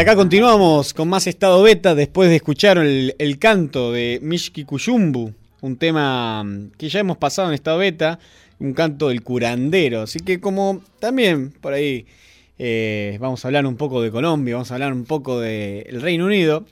acá continuamos con más estado beta después de escuchar el, canto de Mishki Kuyumbu, un tema que ya hemos pasado en estado beta, un canto del curandero. Así que como también por ahí eh, vamos a hablar un poco de Colombia, vamos a hablar un poco del Reino Unido.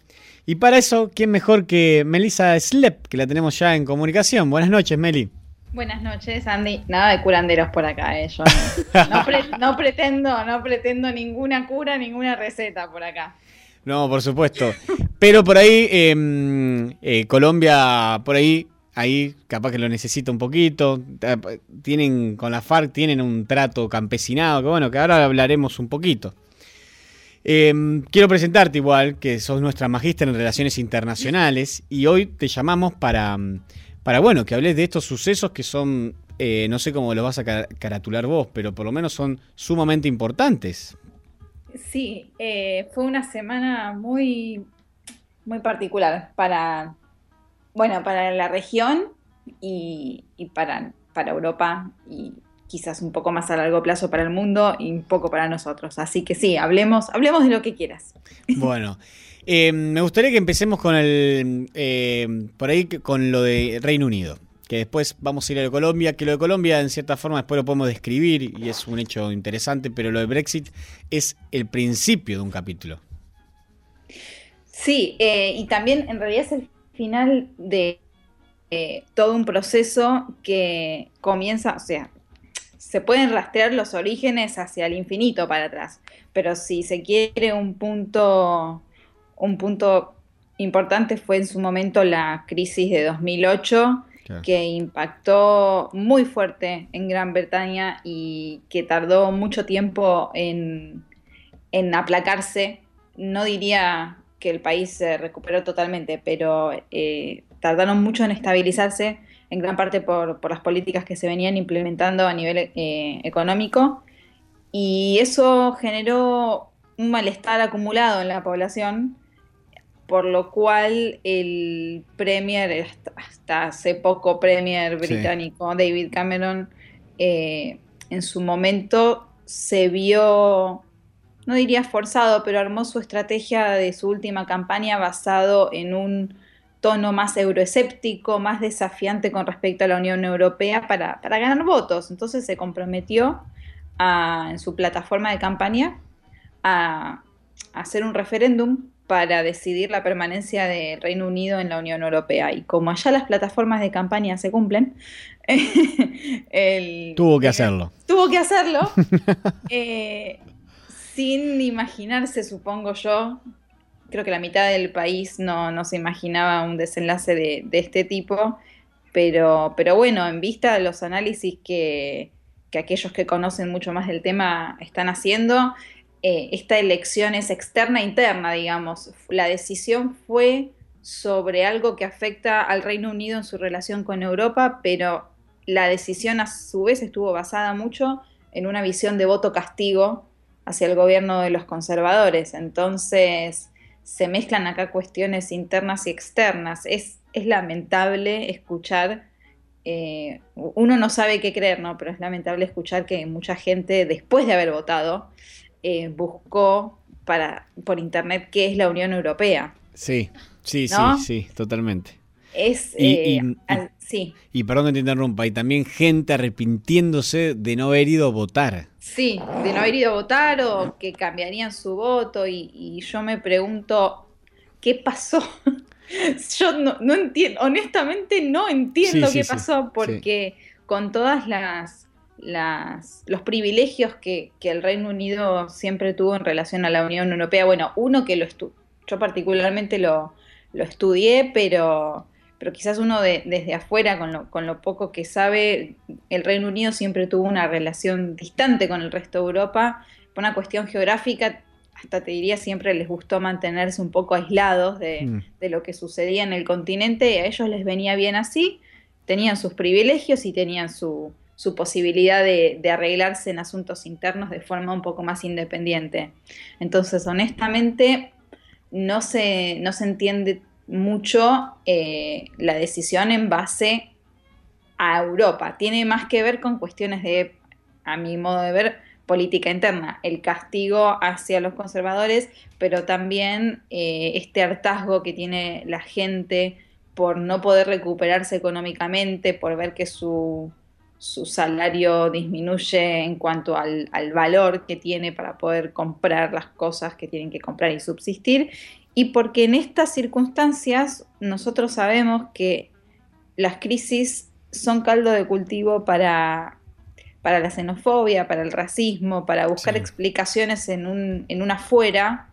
Y para eso, ¿quién mejor que Melissa Slep, que la tenemos ya en comunicación? Buenas noches, Meli. Buenas noches, Andy. Nada de curanderos por acá, eh. no, pretendo, no pretendo ninguna cura, ninguna receta por acá. No, por supuesto. Pero por ahí, em, eh, Colombia, por ahí, ahí capaz que lo necesita un poquito. Tienen, con la FARC tienen un trato campesinado, que bueno, que ahora hablaremos un poquito. Em, quiero presentarte igual, que sos nuestra magíster en relaciones internacionales, y hoy te llamamos para para, bueno, que hables de estos sucesos que son, eh, no sé cómo los vas a caratular vos, pero por lo menos son sumamente importantes. Sí, eh, fue una semana muy, muy particular para, bueno, para la región y, para, para Europa y quizás un poco más a largo plazo para el mundo y un poco para nosotros. Así que sí, hablemos, hablemos de lo que quieras. Bueno. Eh, me gustaría que empecemos con el eh, por ahí con lo de Reino Unido. Que después vamos a ir a lo de Colombia, que lo de Colombia en cierta forma después lo podemos describir y es un hecho interesante, pero lo de Brexit es el principio de un capítulo. Sí, eh, y también en realidad es el final de todo un proceso que comienza, o sea, se pueden rastrear los orígenes hacia el infinito para atrás, pero si se quiere un punto un punto importante fue en su momento la crisis de 2008, que impactó muy fuerte en Gran Bretaña y que tardó mucho tiempo en, aplacarse. No diría que el país se recuperó totalmente, pero eh, tardaron mucho en estabilizarse, en gran parte por, las políticas que se venían implementando a nivel eh, económico. Y eso generó un malestar acumulado en la población por lo cual el Premier, hasta hace poco Premier británico, David Cameron, eh, en su momento se vio, no diría forzado, pero armó su estrategia de su última campaña basado en un tono más euroescéptico, más desafiante con respecto a la Unión Europea para, ganar votos. Entonces se comprometió en su plataforma de campaña a hacer un referéndum para decidir la permanencia del Reino Unido en la Unión Europea. Y como allá las plataformas de campaña se cumplen, tuvo que hacerlo. Tuvo que hacerlo, eh, sin imaginarse, supongo yo, creo que la mitad del país no, se imaginaba un desenlace de, este tipo, pero, pero bueno, en vista de los análisis que, que aquellos que conocen mucho más del tema están haciendo, eh, esta elección es externa e interna, digamos. La decisión fue sobre algo que afecta al Reino Unido en su relación con Europa, pero la decisión a su vez estuvo basada mucho en una visión de voto castigo hacia el gobierno de los conservadores. Entonces se mezclan acá cuestiones internas y externas. Es, es lamentable escuchar, eh, uno no sabe qué creer, ¿no? pero es lamentable escuchar que mucha gente, después de haber votado, eh, buscó para, por internet qué es la Unión Europea. Sí, sí, sí, sí, totalmente. Es, y, eh, sí. y perdón que te interrumpa, y también gente arrepintiéndose de no haber ido a votar. Sí, de no haber ido a votar o que cambiarían su voto y, yo me pregunto, ¿qué pasó? yo no, entiendo, honestamente no entiendo qué pasó porque con todas las las, los privilegios que, el Reino Unido siempre tuvo en relación a la Unión Europea. Bueno, uno que lo yo particularmente lo, lo, estudié, pero, pero quizás uno de, desde afuera, con lo, con lo poco que sabe, el Reino Unido siempre tuvo una relación distante con el resto de Europa, por una cuestión geográfica, hasta te diría siempre les gustó mantenerse un poco aislados de, mm. de lo que sucedía en el continente, y a ellos les venía bien así, tenían sus privilegios y tenían su, su posibilidad de, arreglarse en asuntos internos de forma un poco más independiente. Entonces, honestamente, no se, no se entiende mucho eh, la decisión en base a Europa. Tiene más que ver con cuestiones de, a mi modo de ver, política interna, el castigo hacia los conservadores, pero también eh, este hartazgo que tiene la gente por no poder recuperarse económicamente, por ver que su, salario disminuye en cuanto al, valor que tiene para poder comprar las cosas que tienen que comprar y subsistir, y porque en estas circunstancias nosotros sabemos que las crisis son caldo de cultivo para, para la xenofobia, para el racismo, para buscar explicaciones en, un, en una afuera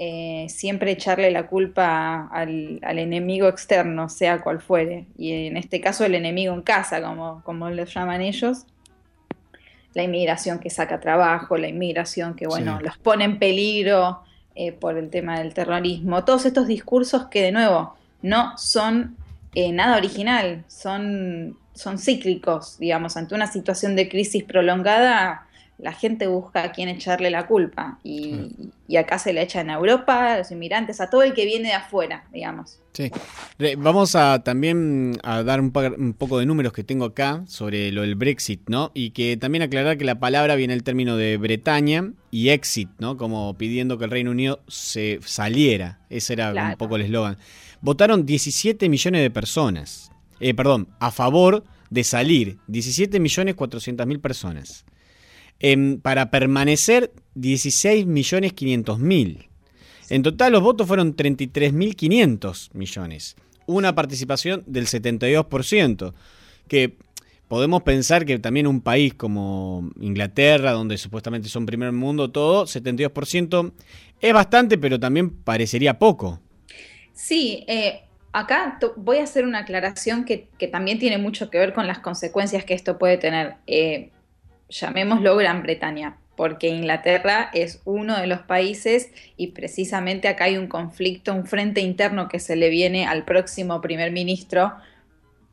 eh, siempre echarle la culpa al, enemigo externo, sea cual fuere. Y en este caso el enemigo en casa, como, como lo llaman ellos. La inmigración que saca trabajo, la inmigración que, bueno, los pone en peligro eh, por el tema del terrorismo. Todos estos discursos que, de nuevo, no son eh, nada original, son, son cíclicos, digamos, ante una situación de crisis prolongada la gente busca a quién echarle la culpa y, acá se le echa en Europa, a los inmigrantes, a todo el que viene de afuera, digamos. Sí. Vamos a también a dar un, poco de números que tengo acá sobre lo del Brexit, ¿no? Y que también aclarar que la palabra viene el término de Bretaña y exit, ¿no? Como pidiendo que el Reino Unido se saliera. Ese era un poco el eslogan. Votaron 17 millones de personas. Eh, perdón, a favor de salir. 17 millones 400 mil personas. Para permanecer 16.500.000. En total los votos fueron 33.500 millones. Una participación del 72%, que podemos pensar que también un país como Inglaterra, donde supuestamente son primer mundo, todo, 72% es bastante, pero también parecería poco. Sí, eh, acá voy a hacer una aclaración que, también tiene mucho que ver con las consecuencias que esto puede tener. Eh, llamémoslo Gran Bretaña, porque Inglaterra es uno de los países y precisamente acá hay un conflicto, un frente interno que se le viene al próximo primer ministro,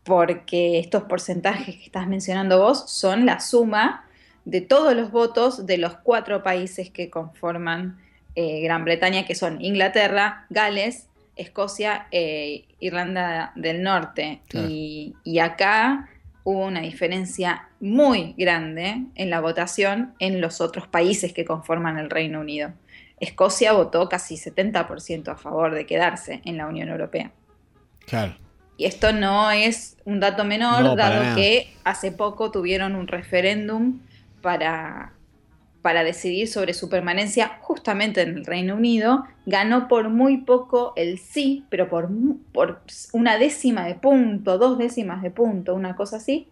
porque estos porcentajes que estás mencionando vos son la suma de todos los votos de los cuatro países que conforman eh, Gran Bretaña, que son Inglaterra, Gales, Escocia e Irlanda del Norte. Y, y acá hubo una diferencia muy grande en la votación en los otros países que conforman el Reino Unido. Escocia votó casi 70% a favor de quedarse en la Unión Europea. Claro. Y esto no es un dato menor, dado que hace poco tuvieron un referéndum para para decidir sobre su permanencia justamente en el Reino Unido, ganó por muy poco el sí, pero por, por una décima de punto, dos décimas de punto, una cosa así.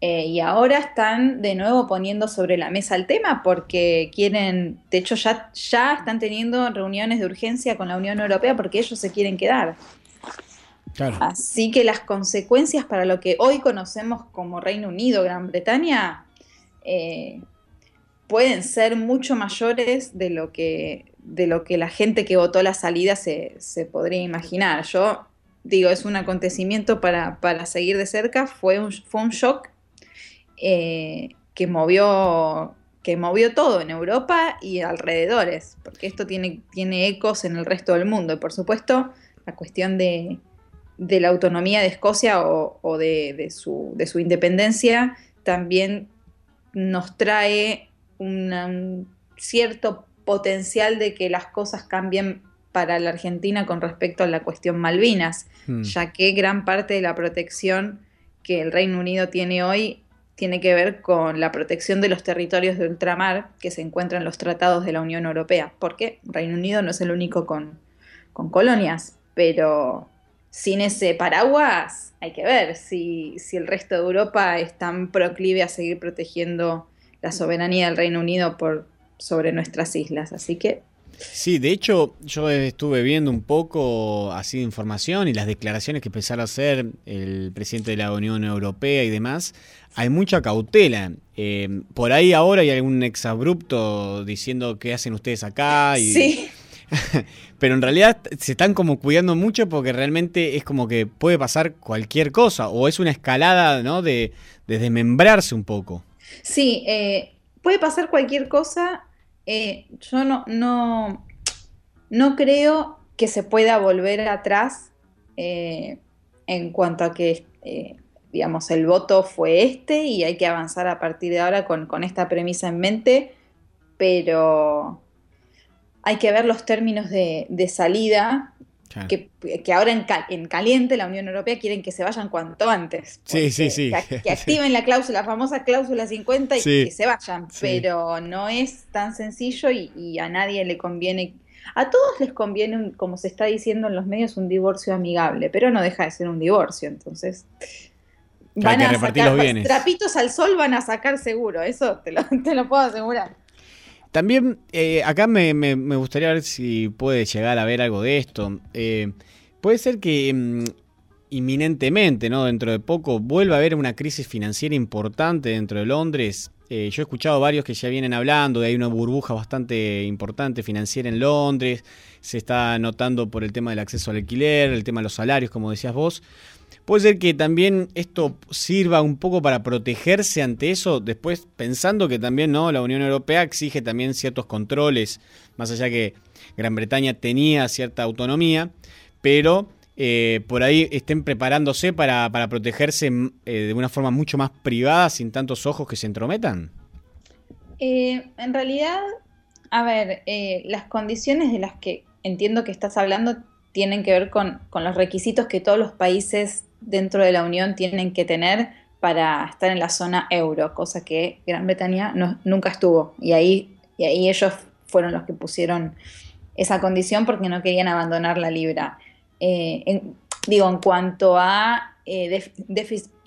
Eh, y ahora están de nuevo poniendo sobre la mesa el tema porque quieren, de hecho ya, ya están teniendo reuniones de urgencia con la Unión Europea porque ellos se quieren quedar. Así que las consecuencias para lo que hoy conocemos como Reino Unido, Gran Bretaña, eh, pueden ser mucho mayores de lo que, de lo que la gente que votó la salida se, podría imaginar. Yo digo, es un acontecimiento para, seguir de cerca, fue un, fue un shock eh, que, movió, que movió todo en Europa y alrededores, porque esto tiene, tiene ecos en el resto del mundo. Y por supuesto, la cuestión de, la autonomía de Escocia o, de, su, de su independencia también nos trae un cierto potencial de que las cosas cambien para la Argentina con respecto a la cuestión Malvinas, hmm. ya que gran parte de la protección que el Reino Unido tiene hoy tiene que ver con la protección de los territorios de ultramar que se encuentran en los tratados de la Unión Europea, porque Reino Unido no es el único con, con colonias, pero sin ese paraguas hay que ver si, si el resto de Europa es tan proclive a seguir protegiendo la soberanía del Reino Unido por sobre nuestras islas. Así que Sí, de hecho yo estuve viendo un poco así de información y las declaraciones que empezaron a hacer el presidente de la Unión Europea y demás. Hay mucha cautela. Eh, por ahí ahora hay algún exabrupto diciendo qué hacen ustedes acá. Y... Sí. Pero en realidad se están como cuidando mucho porque realmente es como que puede pasar cualquier cosa o es una escalada ¿no? de, de desmembrarse un poco. Sí, eh, puede pasar cualquier cosa. Eh, yo no, no, no, creo que se pueda volver atrás eh, en cuanto a que digamos, el voto fue este y hay que avanzar a partir de ahora con, con esta premisa en mente, pero hay que ver los términos de, de salida que, ahora en, caliente la Unión Europea quieren que se vayan cuanto antes. Sí, sí, sí. Que, activen la cláusula, la famosa cláusula 50 y que se vayan. Pero no es tan sencillo y, a nadie le conviene. A todos les conviene, como se está diciendo en los medios, un divorcio amigable, pero no deja de ser un divorcio. Entonces, van a sacar trapitos al sol, van a sacar seguro. Eso te lo puedo asegurar. También eh, acá me, gustaría ver si puede llegar a ver algo de esto. Eh, puede ser que mm, inminentemente, ¿no? dentro de poco, vuelva a haber una crisis financiera importante dentro de Londres. Eh, yo he escuchado varios que ya vienen hablando de hay una burbuja bastante importante financiera en Londres. Se está notando por el tema del acceso al alquiler, el tema de los salarios, como decías vos. Puede ser que también esto sirva un poco para protegerse ante eso, después pensando que también ¿no? la Unión Europea exige también ciertos controles, más allá que Gran Bretaña tenía cierta autonomía, pero eh, por ahí estén preparándose para, protegerse eh, de una forma mucho más privada, sin tantos ojos que se entrometan. Eh, en realidad, a ver, las condiciones de las que entiendo que estás hablando tienen que ver con, con los requisitos que todos los países dentro de la Unión tienen que tener para estar en la zona euro, cosa que Gran Bretaña nunca estuvo. Y ahí, y ahí ellos fueron los que pusieron esa condición porque no querían abandonar la libra. Eh, digo, en cuanto a eh,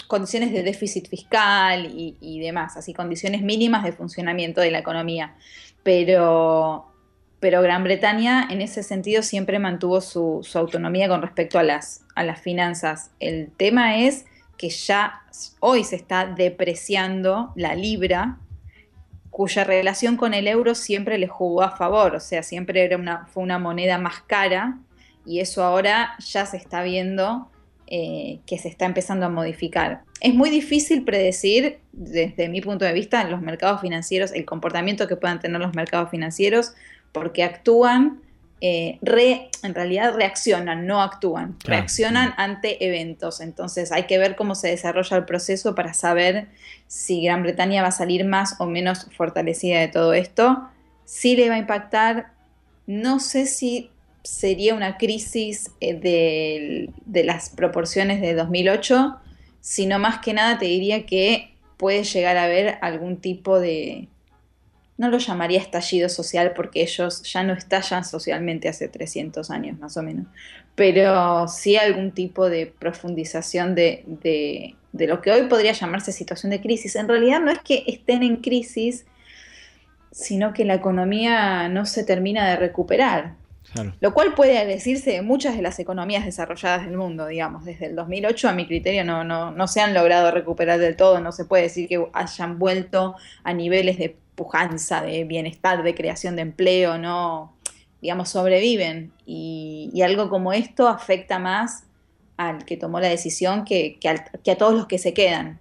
condiciones de déficit fiscal y, demás, así condiciones mínimas de funcionamiento de la economía. Pero, pero Gran Bretaña en ese sentido siempre mantuvo su, autonomía con respecto a las, a las finanzas. El tema es que ya hoy se está depreciando la libra, cuya relación con el euro siempre le jugó a favor, o sea, siempre era una, fue una moneda más cara y eso ahora ya se está viendo eh, que se está empezando a modificar. Es muy difícil predecir, desde mi punto de vista, los mercados financieros, el comportamiento que puedan tener los mercados financieros, porque actúan eh, en realidad reaccionan, no actúan, reaccionan ante eventos. Entonces hay que ver cómo se desarrolla el proceso para saber si Gran Bretaña va a salir más o menos fortalecida de todo esto. Si le va a impactar, no sé si sería una crisis eh, de, de las proporciones de 2008, sino más que nada te diría que puede llegar a haber algún tipo de, no lo llamaría estallido social porque ellos ya no estallan socialmente hace 300 años más o menos, pero sí algún tipo de profundización de, de, lo que hoy podría llamarse situación de crisis. En realidad no es que estén en crisis, sino que la economía no se termina de recuperar. Lo cual puede decirse de muchas de las economías desarrolladas del mundo, digamos. Desde el 2008, a mi criterio, no, no, no se han logrado recuperar del todo. No se puede decir que hayan vuelto a niveles de pujanza, de bienestar, de creación de empleo, no, digamos, sobreviven. Y, algo como esto afecta más al que tomó la decisión que, a todos los que se quedan.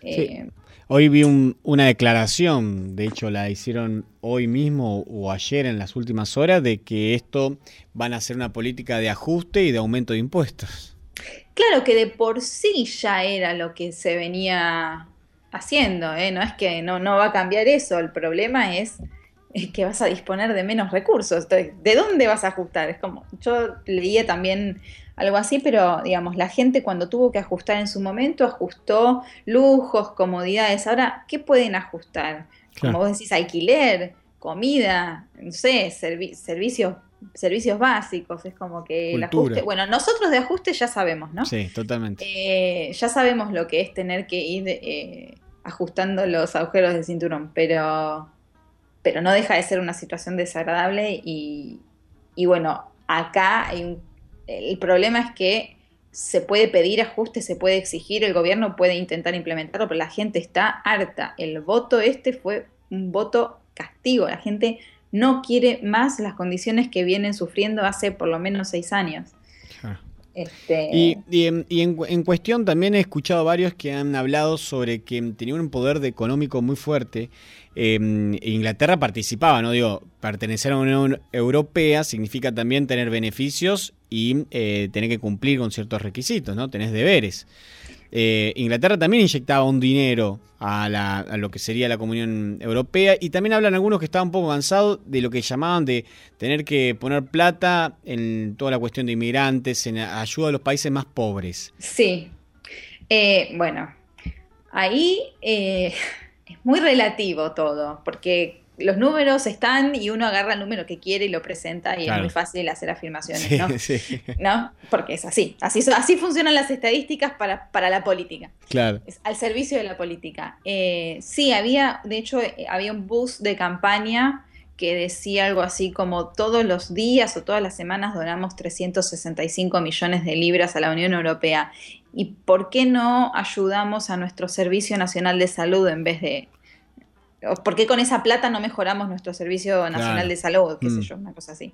Eh, hoy vi una declaración, de hecho la hicieron hoy mismo o ayer en las últimas horas, de que esto van a ser una política de ajuste y de aumento de impuestos. Claro que de por sí ya era lo que se venía haciendo, ¿eh? no es que no, no va a cambiar eso, el problema es, que vas a disponer de menos recursos. ¿De dónde vas a ajustar? Es como, yo leía también algo así, pero digamos, la gente cuando tuvo que ajustar en su momento, ajustó lujos, comodidades. Ahora, ¿qué pueden ajustar? Como vos decís, alquiler, comida, no sé, servicios servicios básicos, es como que el ajuste, bueno, nosotros de ajuste ya sabemos, ¿no? Sí, totalmente. Eh, ya sabemos lo que es tener que ir eh, ajustando los agujeros del cinturón, pero, pero no deja de ser una situación desagradable y, bueno, acá el problema es que se puede pedir ajuste, se puede exigir, el gobierno puede intentar implementarlo, pero la gente está harta. El voto este fue un voto castigo, la gente no quiere más las condiciones que vienen sufriendo hace por lo menos seis años. Este... Y, en, cuestión también he escuchado varios que han hablado sobre que tenían un poder económico muy fuerte. Em, Inglaterra participaba, ¿no? Digo, pertenecer a una Unión Europea significa también tener beneficios y eh, tener que cumplir con ciertos requisitos, ¿no? Tenés deberes. Eh, Inglaterra también inyectaba un dinero a, lo que sería la Comunión Europea y también hablan algunos que estaban un poco cansados de lo que llamaban de tener que poner plata en toda la cuestión de inmigrantes, en ayuda a los países más pobres. Sí, eh, bueno, ahí eh, es muy relativo todo, porque los números están y uno agarra el número que quiere y lo presenta y es muy fácil hacer afirmaciones, ¿no? Porque es así. Así, así funcionan las estadísticas para, la política. Claro. al servicio de la política. Eh, sí, había, de hecho, eh, había un bus de campaña que decía algo así como todos los días o todas las semanas donamos 365 millones de libras a la Unión Europea. ¿Y por qué no ayudamos a nuestro Servicio Nacional de Salud en vez de ¿Por qué con esa plata no mejoramos nuestro Servicio Nacional de Salud? Qué sé mm. yo, una cosa así.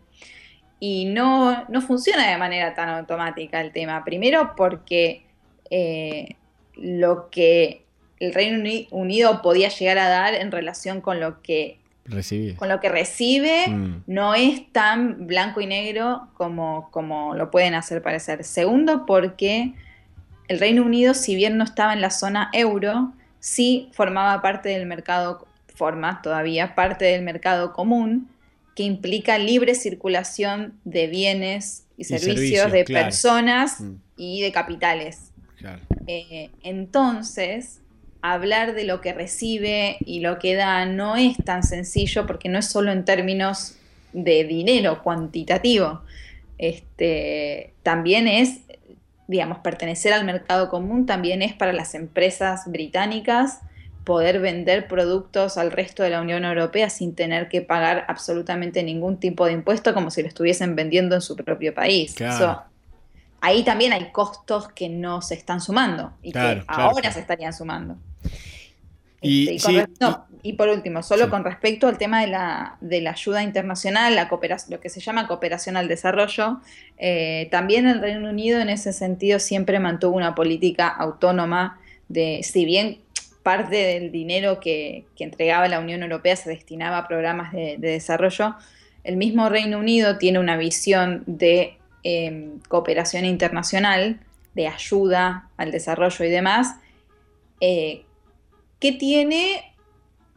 Y no, no, funciona de manera tan automática el tema. Primero porque eh, lo que el Reino Unido podía llegar a dar en relación con lo que recibe, con lo que recibe mm. no es tan blanco y negro como, como lo pueden hacer parecer. Segundo, porque el Reino Unido, si bien no estaba en la zona euro, sí formaba parte del mercado todavía parte del mercado común que implica libre circulación de bienes y, servicios, de personas mm. y de capitales. Eh, entonces, hablar de lo que recibe y lo que da no es tan sencillo porque no es solo en términos de dinero cuantitativo. Este, también es, digamos, pertenecer al mercado común, también es para las empresas británicas poder vender productos al resto de la Unión Europea sin tener que pagar absolutamente ningún tipo de impuesto como si lo estuviesen vendiendo en su propio país. ahí también hay costos que no se están sumando y que ahora se estarían sumando. Y, este, y, por último, solo con respecto al tema de la, de la ayuda internacional, la cooperación, lo que se llama cooperación al desarrollo, eh, también el Reino Unido en ese sentido siempre mantuvo una política autónoma de, si bien parte del dinero que, entregaba la Unión Europea se destinaba a programas de, desarrollo, el mismo Reino Unido tiene una visión de em, cooperación internacional, de ayuda al desarrollo y demás, eh, que tiene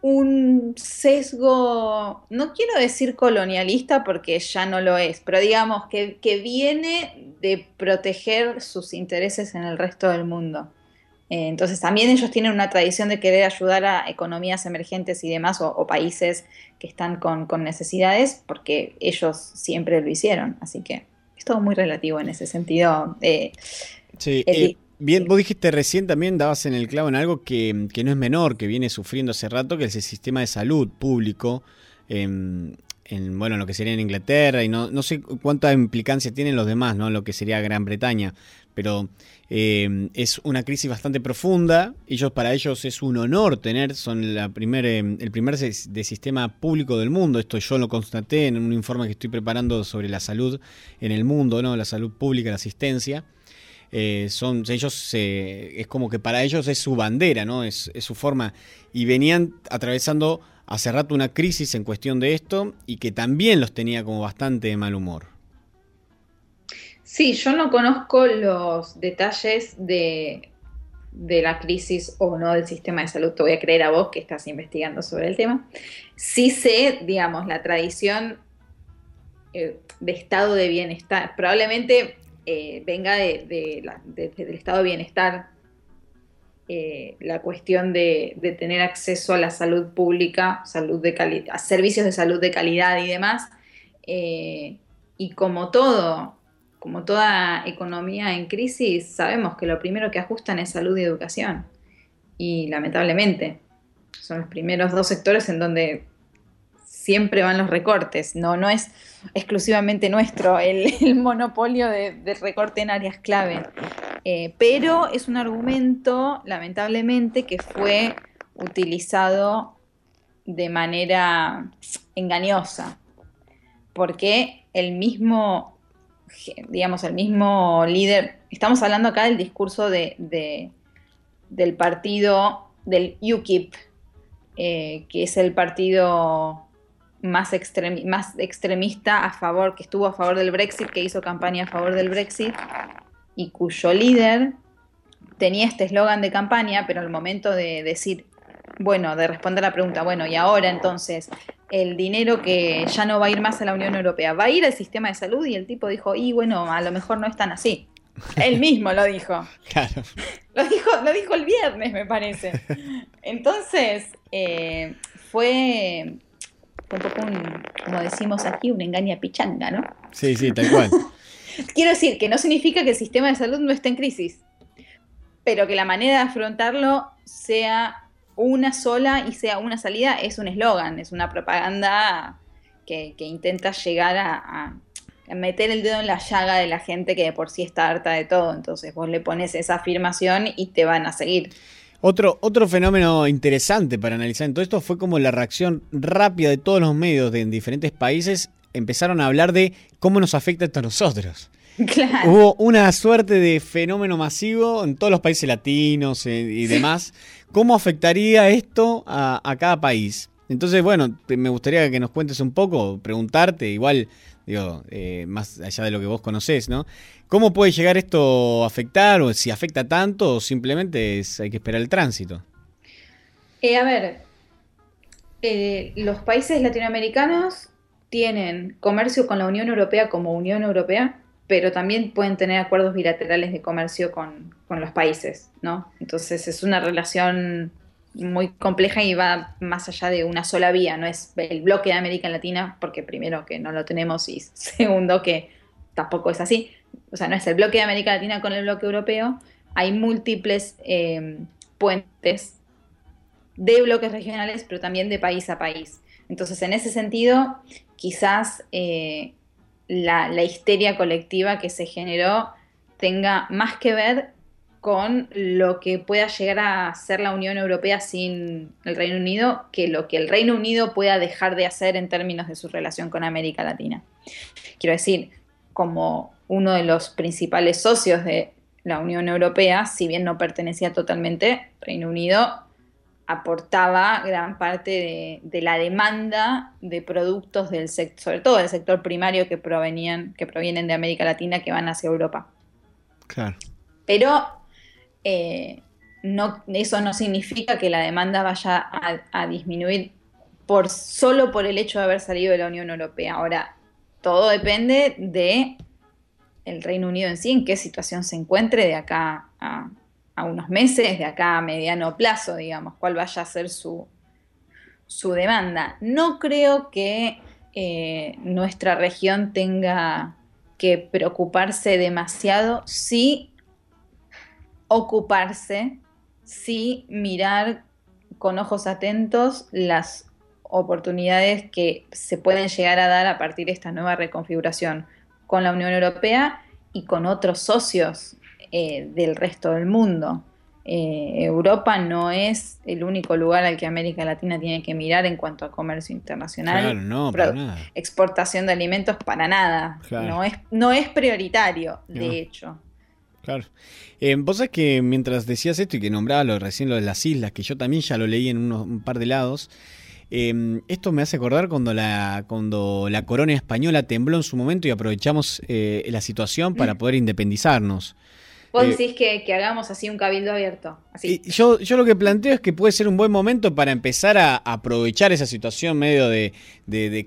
un sesgo, no quiero decir colonialista porque ya no lo es, pero digamos que, que viene de proteger sus intereses en el resto del mundo. Eh, entonces también ellos tienen una tradición de querer ayudar a economías emergentes y demás, o, países que están con, necesidades, porque ellos siempre lo hicieron. Así que es todo muy relativo en ese sentido. sí, eh, bien, vos dijiste recién también, dabas en el clavo en algo que, no es menor, que viene sufriendo hace rato, que es el sistema de salud público. en, bueno, lo que sería en Inglaterra y no, no sé cuánta implicancia tienen los demás, ¿no? Lo que sería Gran Bretaña, pero eh, es una crisis bastante profunda. Ellos, para ellos es un honor tener, son la primer, eh, el primer de sistema público del mundo. Esto yo lo constaté en un informe que estoy preparando sobre la salud en el mundo, ¿no? la salud pública, la asistencia. Eh, son ellos es como que para ellos es su bandera, ¿no? Es, es, su forma. Y venían atravesando hace rato una crisis en cuestión de esto y que también los tenía como bastante de mal humor. Sí, yo no conozco los detalles de, la crisis o no del sistema de salud. Te voy a creer a vos que estás investigando sobre el tema. Sí sé, digamos, la tradición eh, de estado de bienestar. Probablemente eh, venga de, del estado de bienestar eh, la cuestión de, tener acceso a la salud pública, salud de a servicios de salud de calidad y demás. y como todo, como toda economía en crisis, sabemos que lo primero que ajustan es salud y educación. Y lamentablemente son los primeros dos sectores en donde siempre van los recortes. No, no es exclusivamente nuestro el, monopolio de, recorte en áreas clave. Eh, pero es un argumento, lamentablemente, que fue utilizado de manera engañosa. Porque el mismo digamos, el mismo líder, estamos hablando acá del discurso de, del partido, del UKIP, eh, que es el partido más, más extremista a favor, que estuvo a favor del Brexit, que hizo campaña a favor del Brexit, y cuyo líder tenía este eslogan de campaña, pero al momento de decir, bueno, de responder la pregunta, bueno, y ahora entonces, el dinero que ya no va a ir más a la Unión Europea, ¿va a ir al sistema de salud? Y el tipo dijo, y bueno, a lo mejor no es tan así. Él mismo lo dijo. Claro. Lo dijo, lo dijo el viernes, me parece. Entonces, eh, fue, un poco un, como decimos aquí, un engaña pichanga, ¿no? Sí, sí, tal cual. Quiero decir que no significa que el sistema de salud no esté en crisis, pero que la manera de afrontarlo sea una sola y sea una salida es un eslogan, es una propaganda que, intenta llegar a, meter el dedo en la llaga de la gente que de por sí está harta de todo. Entonces vos le pones esa afirmación y te van a seguir. Otro, otro fenómeno interesante para analizar en todo esto fue como la reacción rápida de todos los medios de, en diferentes países empezaron a hablar de cómo nos afecta esto a nosotros. Hubo una suerte de fenómeno masivo en todos los países latinos eh, y demás. ¿Cómo afectaría esto a, cada país? Entonces, bueno, me gustaría que nos cuentes un poco, preguntarte, igual, digo, eh, más allá de lo que vos conocés, ¿no? ¿Cómo puede llegar esto a afectar o si afecta tanto o simplemente hay que esperar el tránsito? Eh, a ver, los países latinoamericanos tienen comercio con la Unión Europea como Unión Europea, pero también pueden tener acuerdos bilaterales de comercio con, los países, ¿no? Entonces es una relación muy compleja y va más allá de una sola vía, no es el bloque de América Latina, porque primero que no lo tenemos y segundo que tampoco es así, o sea, no es el bloque de América Latina con el bloque europeo, hay múltiples eh, puentes de bloques regionales, pero también de país a país. Entonces, en ese sentido, quizás eh, la, histeria colectiva que se generó tenga más que ver con lo que pueda llegar a ser la Unión Europea sin el Reino Unido que lo que el Reino Unido pueda dejar de hacer en términos de su relación con América Latina. Quiero decir, como uno de los principales socios de la Unión Europea, si bien no pertenecía totalmente, Reino Unido aportaba gran parte de, la demanda de productos del sector, sobre todo del sector primario que provenían, que provienen de América Latina, que van hacia Europa. Claro. Pero eh, no, eso no significa que la demanda vaya a, disminuir por, solo por el hecho de haber salido de la Unión Europea. Ahora, todo depende de el Reino Unido en sí, en qué situación se encuentre de acá a, a unos meses, de acá a mediano plazo, digamos, cuál vaya a ser su, su demanda. No creo que eh, nuestra región tenga que preocuparse demasiado, sí ocuparse, sí mirar con ojos atentos las oportunidades que se pueden llegar a dar a partir de esta nueva reconfiguración con la Unión Europea y con otros socios eh, del resto del mundo. Eh, Europa no es el único lugar al que América Latina tiene que mirar en cuanto a comercio internacional. no, Exportación de alimentos para nada. No, es, no es prioritario, de hecho. Claro. Eh, vos sabés que mientras decías esto y que nombraba lo, recién lo de las islas, que yo también ya lo leí en un par de lados, esto me hace acordar cuando la, cuando la corona española tembló en su momento y aprovechamos la situación para mm. poder independizarnos. Vos eh, decís que, hagamos así un cabildo abierto. Así. yo, yo lo que planteo es que puede ser un buen momento para empezar a aprovechar esa situación medio de,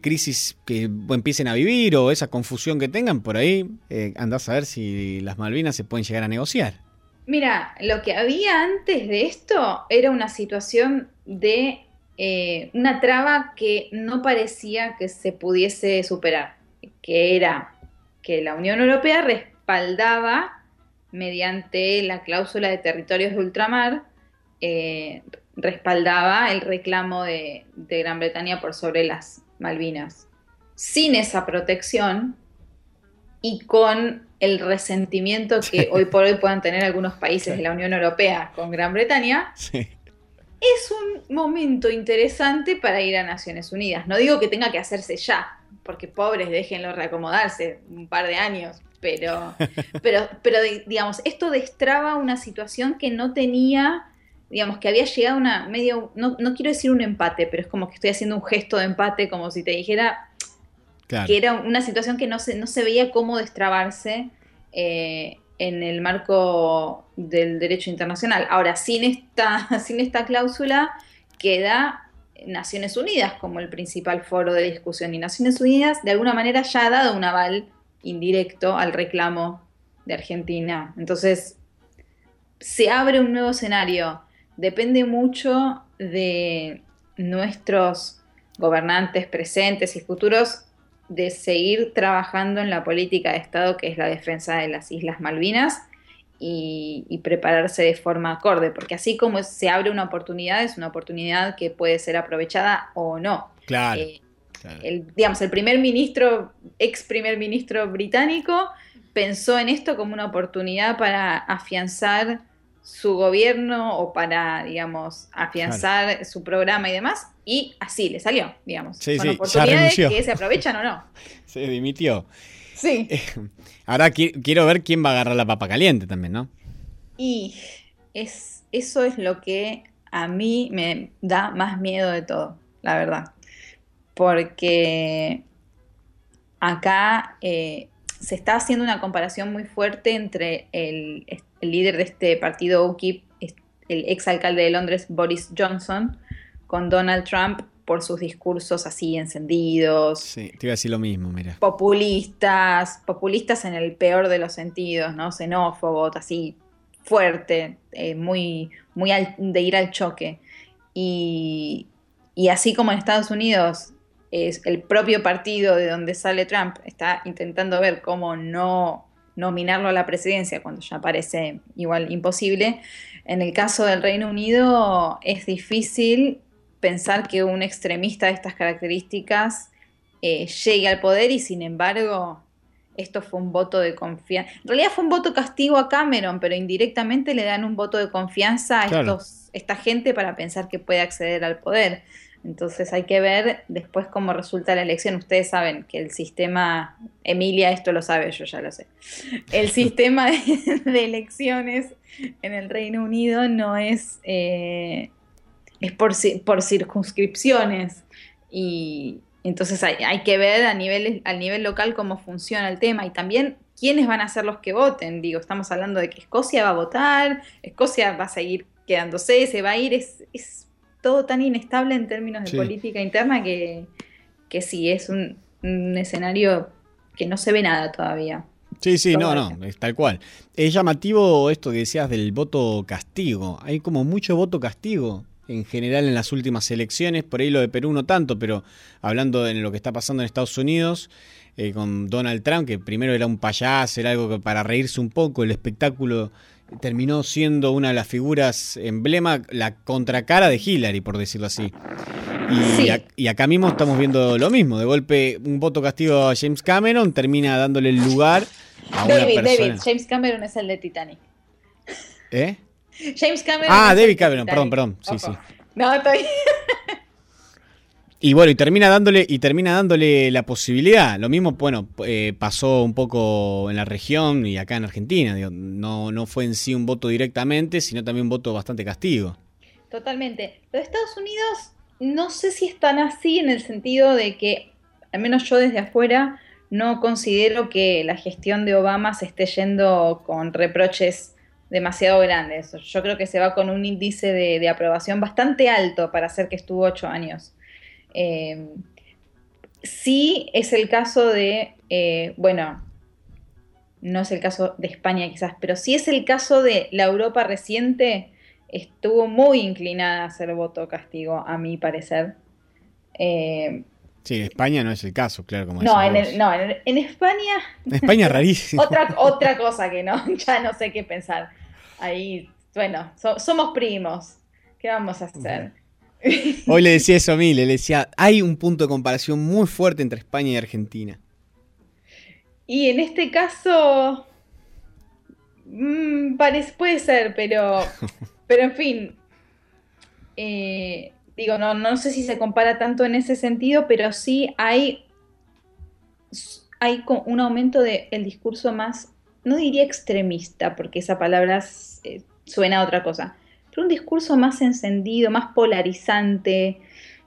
crisis que empiecen a vivir o esa confusión que tengan por ahí. Eh, andás a ver si las Malvinas se pueden llegar a negociar. Mira, lo que había antes de esto era una situación de eh, una traba que no parecía que se pudiese superar, que era que la Unión Europea respaldaba mediante la cláusula de territorios de ultramar, eh, respaldaba el reclamo de, Gran Bretaña por sobre las Malvinas. Sin esa protección y con el resentimiento que hoy por hoy puedan tener algunos países de la Unión Europea con Gran Bretaña, es un momento interesante para ir a Naciones Unidas. No digo que tenga que hacerse ya, porque pobres, déjenlo reacomodarse un par de años, pero, pero, pero digamos, esto destraba una situación que no tenía, digamos, que había llegado a una medio, no, quiero decir un empate, pero es como que estoy haciendo un gesto de empate, como si te dijera que era una situación que no se, no se veía cómo destrabarse. Eh, en el marco del derecho internacional. Ahora, sin esta, sin esta cláusula queda Naciones Unidas como el principal foro de discusión y Naciones Unidas de alguna manera ya ha dado un aval indirecto al reclamo de Argentina. Entonces, se abre un nuevo escenario. Depende mucho de nuestros gobernantes presentes y futuros de seguir trabajando en la política de Estado que es la defensa de las Islas Malvinas y, prepararse de forma acorde, porque así como se abre una oportunidad, es una oportunidad que puede ser aprovechada o no. Claro. Eh, el, digamos, el primer ministro, ex primer ministro británico, pensó en esto como una oportunidad para afianzar su gobierno o para, digamos, afianzar su programa y demás, y así le salió, digamos. Sí, sí, oportunidades que se aprovechan o no. Se dimitió. Sí. ahora quiero ver quién va a agarrar la papa caliente también, ¿no? Y es, eso es lo que a mí me da más miedo de todo, la verdad. Porque acá eh, se está haciendo una comparación muy fuerte entre el, líder de este partido UKIP, el exalcalde de Londres, Boris Johnson, con Donald Trump por sus discursos así encendidos. Sí, te iba a decir lo mismo, mira. Populistas, populistas en el peor de los sentidos, ¿no? Xenófobos, así fuerte, eh, muy, muy de ir al choque. Y, y así como en Estados Unidos es el propio partido de donde sale Trump está intentando ver cómo no nominarlo a la presidencia cuando ya parece igual imposible. En el caso del Reino Unido es difícil pensar que un extremista de estas características eh, llegue al poder y sin embargo esto fue un voto de confianza. En realidad fue un voto castigo a Cameron, pero indirectamente le dan un voto de confianza a estos, esta gente para pensar que puede acceder al poder. Entonces hay que ver después cómo resulta la elección. Ustedes saben que el sistema, Emilia esto lo sabe, yo ya lo sé. El sistema de, elecciones en el Reino Unido no es, eh, es por, por, circunscripciones y entonces hay, que ver a nivel, a nivel local cómo funciona el tema y también quiénes van a ser los que voten. Digo, estamos hablando de que Escocia va a votar, Escocia va a seguir quedándose, se va a ir, es todo tan inestable en términos de política interna que, que sí, es un, escenario que no se ve nada todavía. Sí, sí, no, no, es tal cual. Es llamativo esto que decías del voto castigo. Hay como mucho voto castigo en general en las últimas elecciones, por ahí lo de Perú no tanto, pero hablando de lo que está pasando en Estados Unidos, eh, con Donald Trump, que primero era un payaso, era algo que para reírse un poco, el espectáculo terminó siendo una de las figuras emblema, la contracara de Hillary, por decirlo así. Y, acá mismo estamos viendo lo mismo. De golpe, un voto castigo a James Cameron termina dándole el lugar a David, una persona. David, James Cameron es el de Titanic. ¿Eh? James Cameron. Ah, David Cameron, perdón, perdón. Sí, sí. No, estoy. Y bueno, y termina dándole, y termina dándole la posibilidad. Lo mismo, bueno, eh, pasó un poco en la región y acá en Argentina. no, no fue en sí un voto directamente, sino también un voto bastante castigo. Totalmente. Los Estados Unidos no sé si están así en el sentido de que, al menos yo desde afuera, no considero que la gestión de Obama se esté yendo con reproches demasiado grandes. Yo creo que se va con un índice de, de aprobación bastante alto para hacer que estuvo ocho años. Eh, sí es el caso de, eh, bueno, no es el caso de España quizás, pero sí es el caso de la Europa reciente, estuvo muy inclinada a hacer voto castigo, a mi parecer. Eh, sí, en España no es el caso, claro. Como no, en, no en, España... En España rarísimo. otra, otra cosa que no, ya no sé qué pensar. Ahí, bueno, somos primos. ¿Qué vamos a hacer? Hoy le decía eso a mí, le decía, hay un punto de comparación muy fuerte entre España y Argentina. Y en este caso, mmm, puede ser, pero, pero en fin, eh, digo, no, no sé si se compara tanto en ese sentido, pero sí hay, hay un aumento del discurso más, no diría extremista, porque esa palabra eh, suena a otra cosa, un discurso más encendido, más polarizante,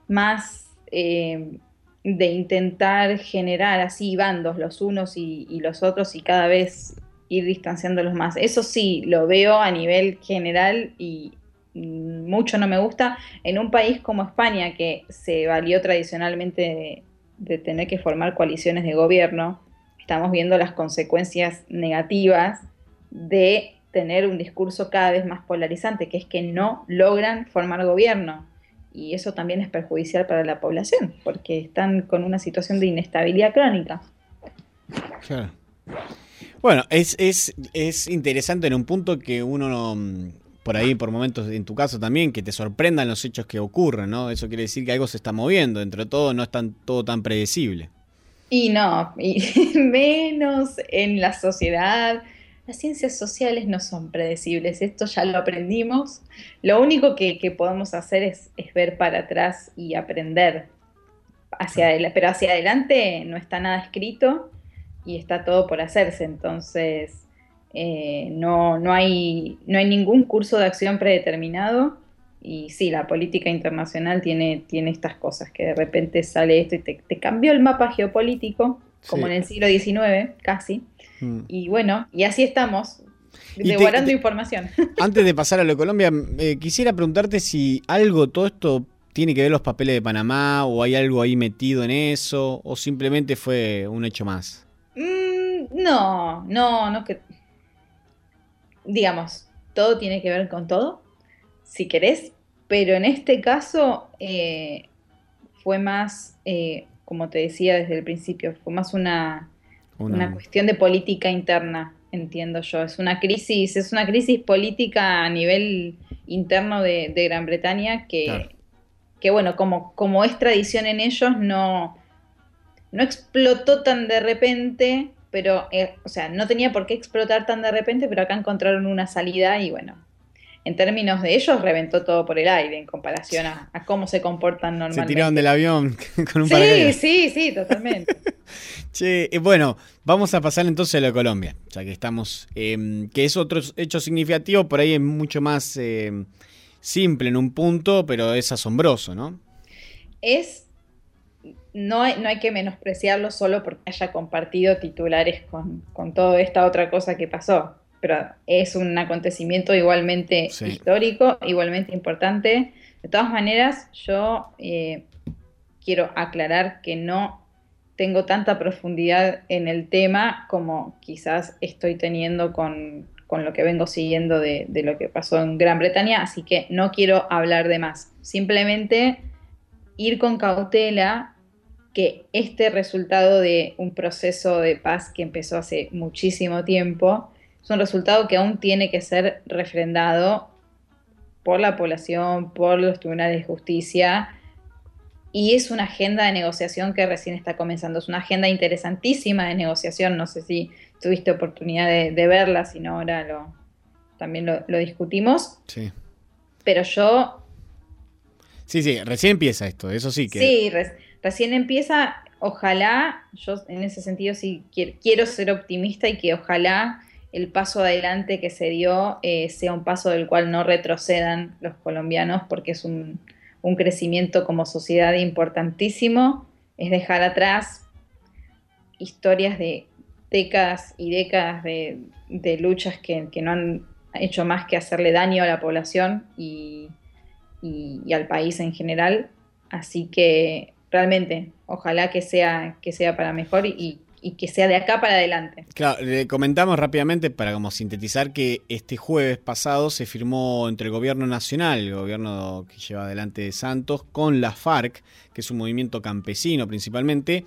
más eh, de intentar generar así bandos los unos y, los otros y cada vez ir distanciándolos más. Eso sí, lo veo a nivel general y mucho no me gusta en un país como España, que se valió tradicionalmente de, tener que formar coaliciones de gobierno, estamos viendo las consecuencias negativas de tener un discurso cada vez más polarizante, que es que no logran formar gobierno. Y eso también es perjudicial para la población, porque están con una situación de inestabilidad crónica. Bueno, es, es, es interesante en un punto que uno no, por ahí, por momentos, en tu caso también, que te sorprendan los hechos que ocurren, ¿no? Eso quiere decir que algo se está moviendo, dentro de todo no es tan, todo tan predecible. Y no, y menos en la sociedad. Las ciencias sociales no son predecibles, esto ya lo aprendimos. Lo único que, podemos hacer es, es, ver para atrás y aprender. Hacia pero hacia adelante no está nada escrito y está todo por hacerse. Entonces, eh, no, no, hay, no hay ningún curso de acción predeterminado. Y sí, la política internacional tiene, tiene estas cosas, que de repente sale esto y te, cambió el mapa geopolítico, como en el siglo XIX, casi. Mm. Y bueno, y así estamos, devorando información. Antes de pasar a lo de Colombia, eh, quisiera preguntarte si algo, todo esto tiene que ver los papeles de Panamá, o hay algo ahí metido en eso, o simplemente fue un hecho más. Mm, no, no, no que digamos, todo tiene que ver con todo, si querés, pero en este caso eh, fue más, eh, como te decía desde el principio, fue más una, una, cuestión de política interna, entiendo yo. Es una crisis, es una crisis política a nivel interno de, Gran Bretaña que, que bueno, como, como es tradición en ellos, no, no explotó tan de repente pero, eh, o sea, no tenía por qué explotar tan de repente, pero acá encontraron una salida y bueno, en términos de ellos, reventó todo por el aire en comparación a, cómo se comportan normalmente. Se tiraron del avión con un Sí, sí, sí, totalmente. che, eh, bueno, vamos a pasar entonces a lo de Colombia, ya que estamos, em, que es otro hecho significativo, por ahí es mucho más em, simple en un punto, pero es asombroso, ¿no? Es no hay, no hay que menospreciarlo solo porque haya compartido titulares con, con toda esta otra cosa que pasó. Pero es un acontecimiento igualmente histórico, igualmente importante. De todas maneras, yo eh, quiero aclarar que no tengo tanta profundidad en el tema como quizás estoy teniendo con, lo que vengo siguiendo de, de, lo que pasó en Gran Bretaña, así que no quiero hablar de más. Simplemente ir con cautela que este resultado de un proceso de paz que empezó hace muchísimo tiempo es un resultado que aún tiene que ser refrendado por la población, por los tribunales de justicia, y es una agenda de negociación que recién está comenzando. Es una agenda interesantísima de negociación, no sé si tuviste oportunidad de, verla, si no ahora lo, también lo, discutimos. Sí. Pero yo... Sí, sí, recién empieza esto, eso sí que... Sí, recién empieza, ojalá, yo en ese sentido sí quiero, ser optimista y que ojalá el paso adelante que se dio eh, sea un paso del cual no retrocedan los colombianos porque es un, crecimiento como sociedad importantísimo, es dejar atrás historias de décadas y décadas de, luchas que, no han hecho más que hacerle daño a la población y al país en general. Así que realmente, ojalá que sea, que sea para mejor y, que sea de acá para adelante. Claro, le comentamos rápidamente para como sintetizar que este jueves pasado se firmó entre el gobierno nacional, el gobierno que lleva adelante de Santos, con la FARC, que es un movimiento campesino principalmente,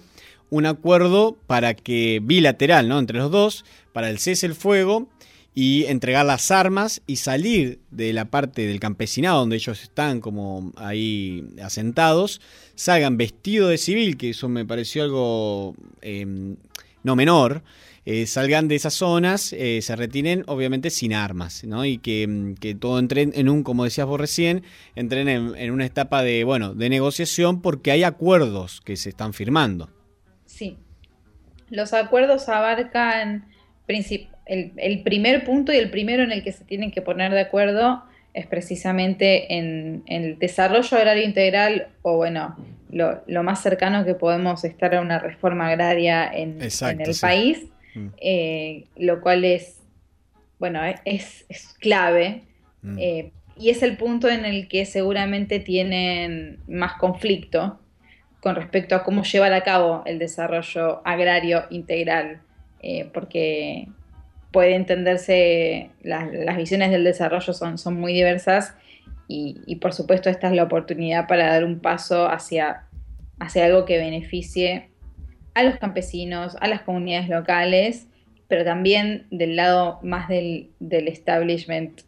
un acuerdo para que bilateral, ¿no? entre los dos, para el cese el fuego y entregar las armas y salir de la parte del campesinado donde ellos están como ahí asentados, salgan vestidos de civil, que eso me pareció algo em, no menor, eh, salgan de esas zonas, eh, se retiren obviamente sin armas, ¿no? Y que, em, que, todo entren en un, como decías vos recién, entren en, una etapa de, bueno, de negociación porque hay acuerdos que se están firmando. Sí. Los acuerdos abarcan el, primer punto y el primero en el que se tienen que poner de acuerdo es precisamente en, el desarrollo agrario integral o bueno, lo, más cercano que podemos estar a una reforma agraria en, el país. mm. eh, lo cual es, bueno, es, clave. Mm. Eh, y es el punto en el que seguramente tienen más conflicto con respecto a cómo llevar a cabo el desarrollo agrario integral, eh, porque puede entenderse, las, visiones del desarrollo son, son muy diversas y, por supuesto esta es la oportunidad para dar un paso hacia, hacia algo que beneficie a los campesinos, a las comunidades locales, pero también del lado más del, del establishment,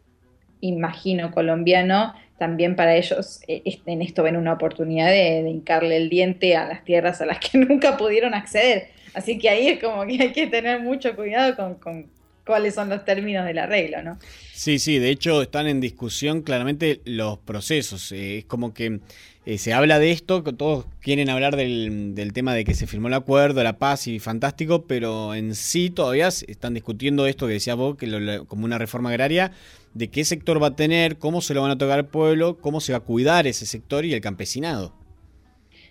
imagino, colombiano, también para ellos eh, en esto ven una oportunidad de, hincarle el diente a las tierras a las que nunca pudieron acceder. Así que ahí es como que hay que tener mucho cuidado con, con cuáles son los términos del arreglo, ¿no? Sí, sí, de hecho están en discusión claramente los procesos. Eh, es como que eh, se habla de esto, todos quieren hablar del, del, tema de que se firmó el acuerdo, la paz y fantástico, pero en sí todavía están discutiendo esto que decía vos, que como una reforma agraria de qué sector va a tener, cómo se lo van a tocar al pueblo, cómo se va a cuidar ese sector y el campesinado.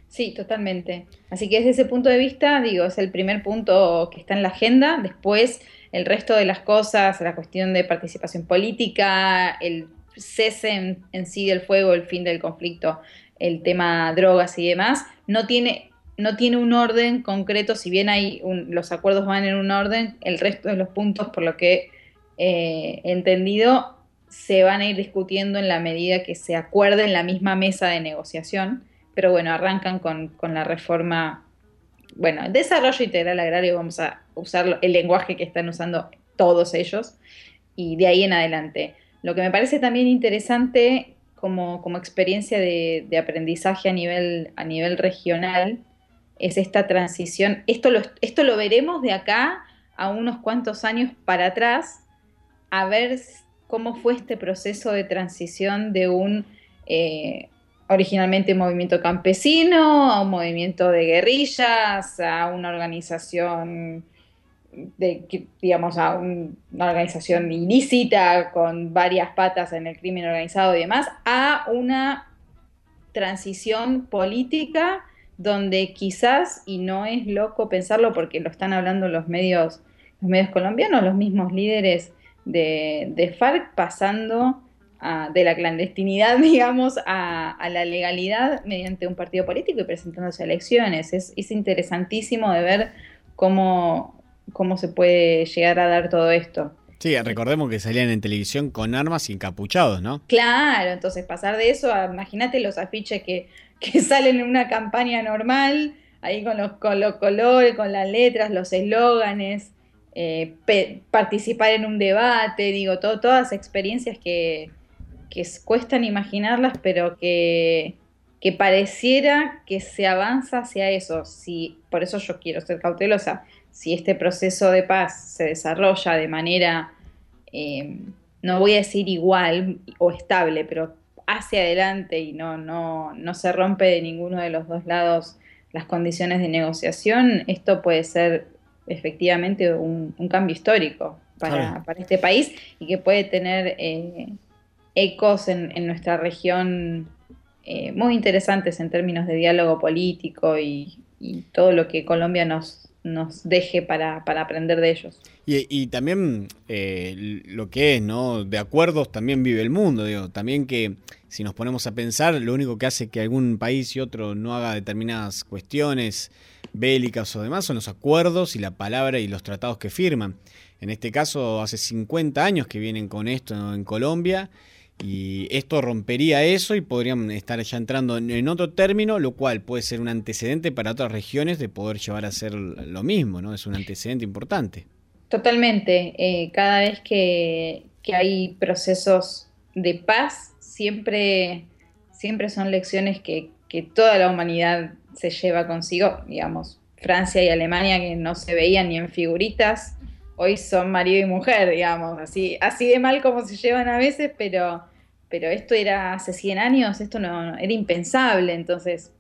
Sí, totalmente. Así que desde ese punto de vista, digo, es el primer punto que está en la agenda. Después, el resto de las cosas, la cuestión de participación política, el cese en, sí del fuego, el fin del conflicto, el tema drogas y demás, no tiene, no tiene un orden concreto, si bien hay los acuerdos van en un orden, el resto de los puntos, por lo que he entendido, se van a ir discutiendo en la medida que se acuerde en la misma mesa de negociación, pero bueno, arrancan con, la reforma, bueno, desarrollo integral agrario, vamos a usar el lenguaje que están usando todos ellos, y de ahí en adelante. Lo que me parece también interesante como, experiencia de, aprendizaje a nivel, a nivel regional es esta transición. Esto lo, esto lo veremos de acá a unos cuantos años para atrás, a ver cómo fue este proceso de transición de un eh, originalmente movimiento campesino a un movimiento de guerrillas, a una organización de, digamos, a una organización ilícita con varias patas en el crimen organizado y demás, a una transición política donde quizás, y no es loco pensarlo porque lo están hablando los medios, los medios colombianos, los mismos líderes de, FARC pasando de la clandestinidad, digamos, a, la legalidad mediante un partido político y presentándose a elecciones. Es, interesantísimo de ver cómo, cómo se puede llegar a dar todo esto. Sí, recordemos que salían en televisión con armas y encapuchados, ¿no? Claro, entonces pasar de eso a, imagínate los afiches que, que salen en una campaña normal, ahí con los, con los colores, con las letras, los eslóganes, eh, participar en un debate, digo, todas experiencias que, cuestan imaginarlas, pero que, que, pareciera que se avanza hacia eso. Si, por eso yo quiero ser cautelosa. Si este proceso de paz se desarrolla de manera, eh, no voy a decir igual o estable, pero hacia adelante y no, no, no se rompe de ninguno de los dos lados las condiciones de negociación, esto puede ser efectivamente un, cambio histórico para, este país y que puede tener eh, ecos en, nuestra región eh, muy interesantes en términos de diálogo político y, todo lo que Colombia nos, nos deje para, aprender de ellos. Y, también eh, lo que es, ¿no? De acuerdos también vive el mundo, digo, también que si nos ponemos a pensar, lo único que hace que algún país y otro no haga determinadas cuestiones bélicas o demás son los acuerdos y la palabra y los tratados que firman. En este caso, hace 50 años que vienen con esto en Colombia y esto rompería eso y podrían estar ya entrando en otro término, lo cual puede ser un antecedente para otras regiones de poder llevar a hacer lo mismo, ¿no? Es un antecedente importante. Totalmente. Eh, cada vez que, hay procesos de paz, siempre, siempre son lecciones que, que toda la humanidad se lleva consigo, digamos, Francia y Alemania que no se veían ni en figuritas, hoy son marido y mujer, digamos, así, así de mal como se llevan a veces, pero, pero esto era hace 100 años, esto no, era impensable, entonces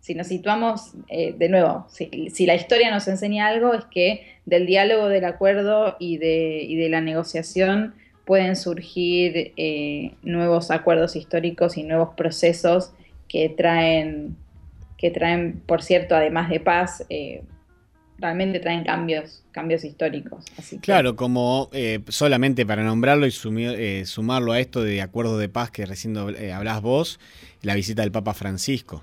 si nos situamos eh, de nuevo, si, la historia nos enseña algo es que del diálogo, del acuerdo y de, la negociación pueden surgir eh, nuevos acuerdos históricos y nuevos procesos que traen que traen, por cierto, además de paz, eh, realmente traen cambios, cambios históricos. claro, como eh, solamente para nombrarlo y eh, sumarlo a esto de acuerdo de paz que recién eh, hablás vos, la visita del Papa Francisco.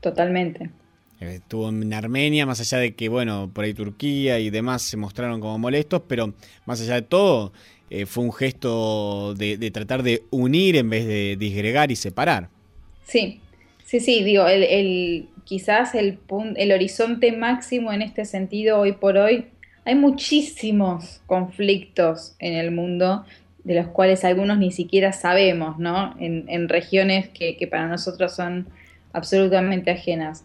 Totalmente. Estuvo en Armenia, más allá de que, bueno, por ahí Turquía y demás se mostraron como molestos, pero más allá de todo, fue un gesto de, de, tratar de unir en vez de disgregar y separar. Sí, sí, sí, digo, el, el quizás el, el horizonte máximo en este sentido hoy por hoy. Hay muchísimos conflictos en el mundo, de los cuales algunos ni siquiera sabemos, ¿no? En, regiones que, para nosotros son absolutamente ajenas.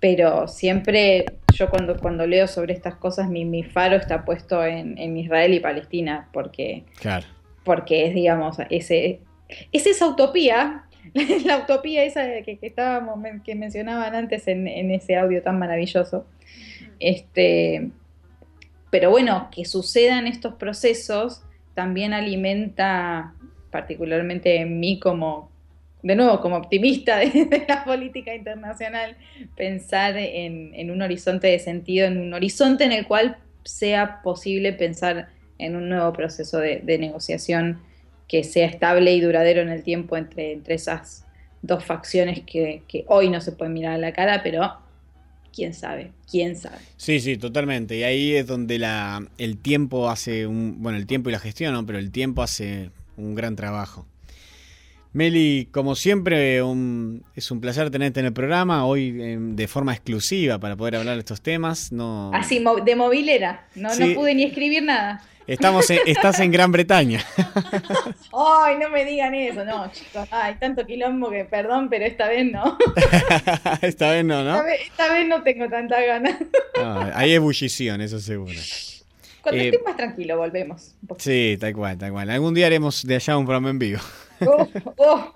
Pero siempre yo cuando, cuando leo sobre estas cosas, mi, mi faro está puesto en, Israel y Palestina, porque, porque es, digamos, ese, es esa utopía la utopía esa que, que estábamos, que mencionaban antes en, ese audio tan maravilloso. Este, pero bueno, que sucedan estos procesos también alimenta, particularmente en mí como, de nuevo, como optimista de, la política internacional, pensar en, un horizonte de sentido, en un horizonte en el cual sea posible pensar en un nuevo proceso de negociación que sea estable y duradero en el tiempo entre, entre esas dos facciones que, hoy no se pueden mirar a la cara, pero quién sabe, quién sabe. Sí, sí, totalmente. Y ahí es donde la, el tiempo hace un, bueno, el tiempo y la gestión, ¿no? pero el tiempo hace un gran trabajo. Meli, como siempre, es un placer tenerte en el programa, hoy em, de forma exclusiva para poder hablar de estos temas. No... Así, de movilera, no, no pude ni escribir nada. Estamos estás en Gran Bretaña. Ay, no me digan eso, no, chicos. Ay, tanto quilombo que perdón, pero esta vez no. esta vez no, ¿no? Esta vez, no tengo tanta ganas. hay ebullición, eso seguro. Cuando eh, esté más tranquilo, volvemos. Sí, tal cual, tal cual. Algún día haremos de allá un programa en vivo. Oh, oh,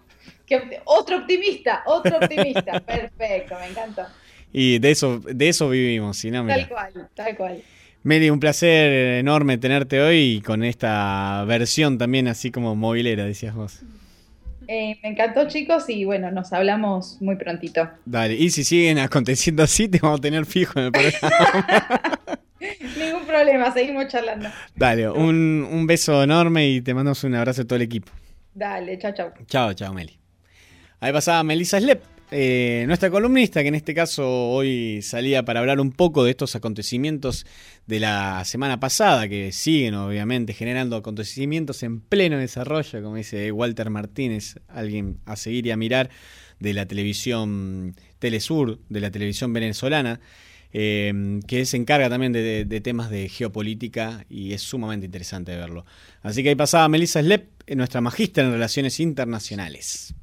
otro optimista, otro optimista. Perfecto, me encanta. Y de eso, de eso vivimos, si no, Tal cual, tal cual. Meli, un placer enorme tenerte hoy y con esta versión también así como movilera, decías vos. Eh, me encantó, chicos, y bueno, nos hablamos muy prontito. Dale, y si siguen aconteciendo así, te vamos a tener fijo en el programa. Ningún problema, seguimos charlando. Dale, un, un beso enorme y te mandamos un abrazo a todo el equipo. Dale, chao, chao. Chao, chao, Meli. Ahí pasaba Melissa Slep, eh, nuestra columnista, que en este caso hoy salía para hablar un poco de estos acontecimientos de la semana pasada, que siguen obviamente generando acontecimientos en pleno desarrollo, como dice Walter Martínez, alguien a seguir y a mirar de la televisión Telesur, de la televisión venezolana. Eh, que se encarga también de, temas de geopolítica y es sumamente interesante verlo. Así que ahí pasaba Melissa Slep, nuestra magíster en relaciones internacionales.